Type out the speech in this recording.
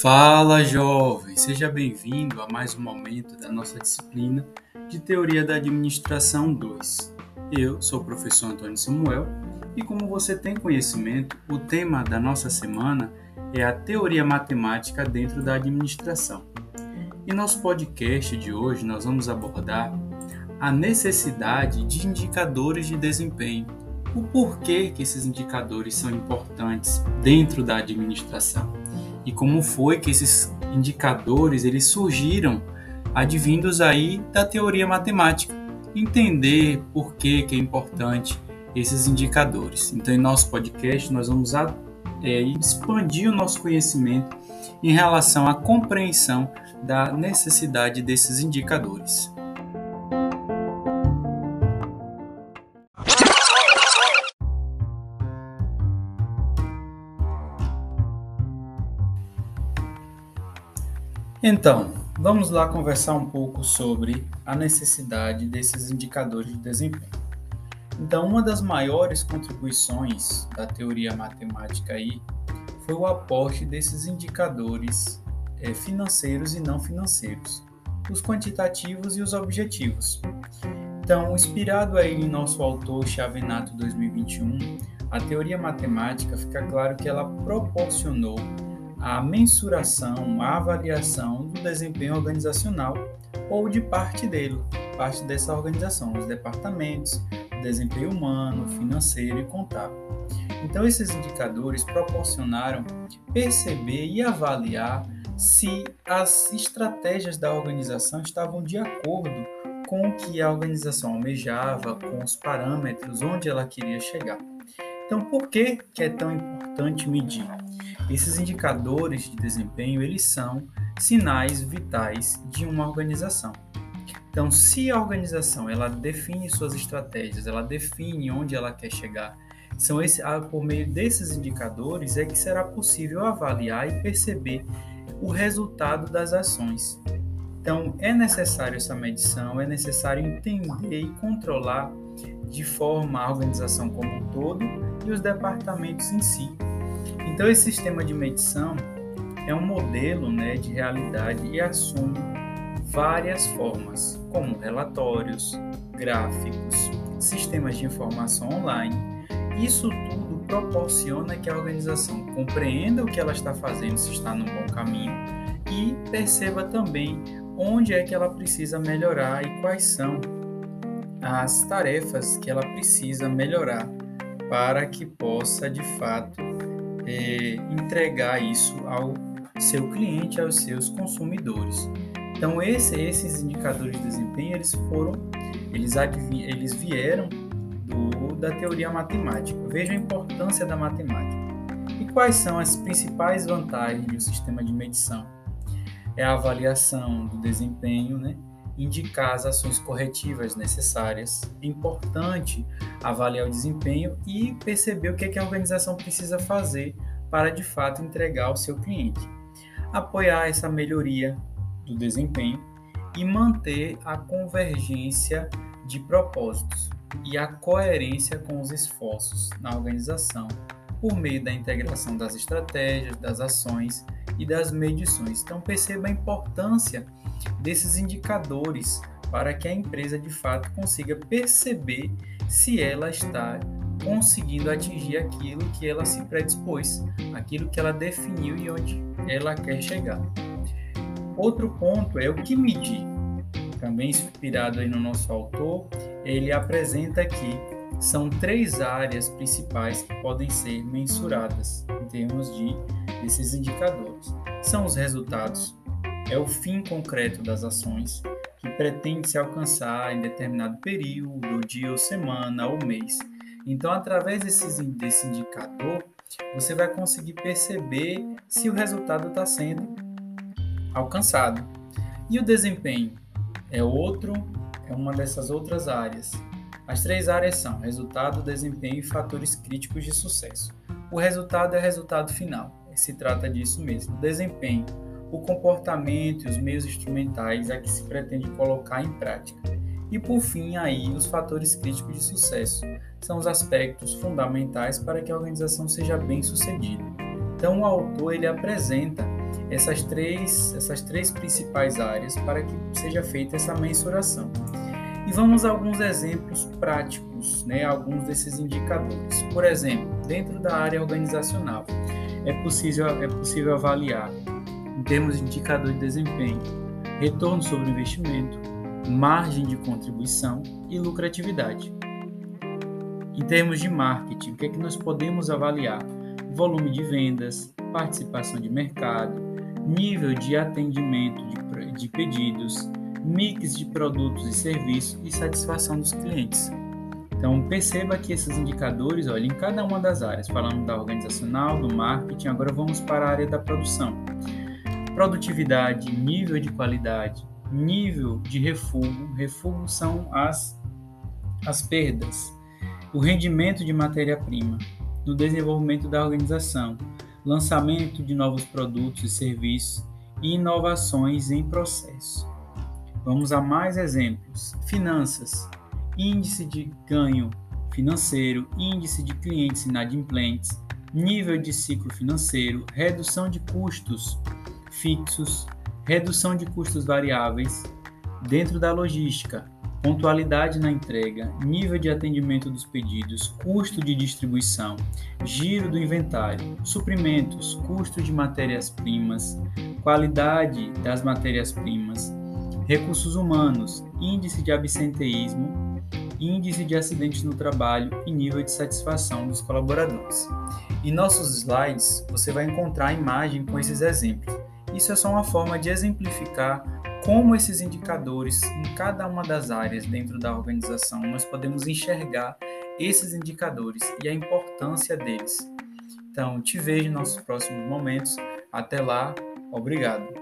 Fala, jovem! Seja bem-vindo a mais um momento da nossa disciplina de Teoria da Administração 2. Eu sou o professor Antônio Samuel e, como você tem conhecimento, o tema da nossa semana é a teoria matemática dentro da administração. Em nosso podcast de hoje, nós vamos abordar a necessidade de indicadores de desempenho, o porquê que esses indicadores são importantes dentro da administração e como foi que esses indicadores eles surgiram advindos aí da teoria matemática. Entender por que, que é importante esses indicadores. Então, em nosso podcast, nós vamos a, é, expandir o nosso conhecimento em relação à compreensão da necessidade desses indicadores. Então, vamos lá conversar um pouco sobre a necessidade desses indicadores de desempenho. Então, uma das maiores contribuições da teoria matemática aí foi o aporte desses indicadores é, financeiros e não financeiros, os quantitativos e os objetivos. Então, inspirado aí em nosso autor Chavenato 2021, a teoria matemática fica claro que ela proporcionou a mensuração, a avaliação do desempenho organizacional ou de parte dele, parte dessa organização, os departamentos, desempenho humano, financeiro e contábil. Então, esses indicadores proporcionaram perceber e avaliar se as estratégias da organização estavam de acordo com o que a organização almejava, com os parâmetros onde ela queria chegar. Então, por que, que é tão importante medir? Esses indicadores de desempenho, eles são sinais vitais de uma organização. Então, se a organização ela define suas estratégias, ela define onde ela quer chegar, são esse, ah, por meio desses indicadores é que será possível avaliar e perceber o resultado das ações. Então, é necessário essa medição, é necessário entender e controlar de forma a organização como um todo e os departamentos em si, então, esse sistema de medição é um modelo né, de realidade e assume várias formas, como relatórios, gráficos, sistemas de informação online. Isso tudo proporciona que a organização compreenda o que ela está fazendo, se está no bom caminho, e perceba também onde é que ela precisa melhorar e quais são as tarefas que ela precisa melhorar para que possa de fato é, entregar isso ao seu cliente, aos seus consumidores. Então esse, esses indicadores de desempenho eles foram, eles, eles vieram do, da teoria matemática. Veja a importância da matemática. E quais são as principais vantagens do sistema de medição? É a avaliação do desempenho, né? Indicar as ações corretivas necessárias. É importante avaliar o desempenho e perceber o que, é que a organização precisa fazer para de fato entregar ao seu cliente. Apoiar essa melhoria do desempenho e manter a convergência de propósitos e a coerência com os esforços na organização por meio da integração das estratégias, das ações e das medições. Então perceba a importância desses indicadores para que a empresa de fato consiga perceber se ela está conseguindo atingir aquilo que ela se predispôs, aquilo que ela definiu e onde ela quer chegar. Outro ponto é o que medir. Também inspirado aí no nosso autor, ele apresenta aqui são três áreas principais que podem ser mensuradas em termos de esses indicadores. São os resultados, é o fim concreto das ações que pretende se alcançar em determinado período, dia ou semana ou mês. Então, através desses, desse indicador, você vai conseguir perceber se o resultado está sendo alcançado. E o desempenho é outro, é uma dessas outras áreas. As três áreas são resultado, desempenho e fatores críticos de sucesso. O resultado é resultado final, se trata disso mesmo. O desempenho o comportamento e os meios instrumentais a que se pretende colocar em prática. E por fim, aí os fatores críticos de sucesso são os aspectos fundamentais para que a organização seja bem sucedida. Então, o autor ele apresenta essas três, essas três principais áreas para que seja feita essa mensuração. E vamos a alguns exemplos práticos, né, alguns desses indicadores. Por exemplo, dentro da área organizacional, é possível, é possível avaliar, em termos de indicador de desempenho, retorno sobre investimento, margem de contribuição e lucratividade. Em termos de marketing, o que é que nós podemos avaliar? Volume de vendas, participação de mercado, nível de atendimento de, de pedidos, mix de produtos e serviços e satisfação dos clientes. Então, perceba que esses indicadores, olha, em cada uma das áreas, falando da organizacional, do marketing, agora vamos para a área da produção. Produtividade, nível de qualidade, nível de refúgio, refúgio são as, as perdas, o rendimento de matéria-prima, no desenvolvimento da organização, lançamento de novos produtos e serviços e inovações em processo. Vamos a mais exemplos. Finanças, índice de ganho financeiro, índice de clientes inadimplentes, nível de ciclo financeiro, redução de custos fixos, redução de custos variáveis dentro da logística, pontualidade na entrega, nível de atendimento dos pedidos, custo de distribuição, giro do inventário, suprimentos, custo de matérias-primas, qualidade das matérias-primas, recursos humanos, índice de absenteísmo, índice de acidentes no trabalho e nível de satisfação dos colaboradores. Em nossos slides, você vai encontrar a imagem com esses exemplos. Isso é só uma forma de exemplificar como esses indicadores, em cada uma das áreas dentro da organização, nós podemos enxergar esses indicadores e a importância deles. Então, te vejo nos nossos próximos momentos. Até lá, obrigado.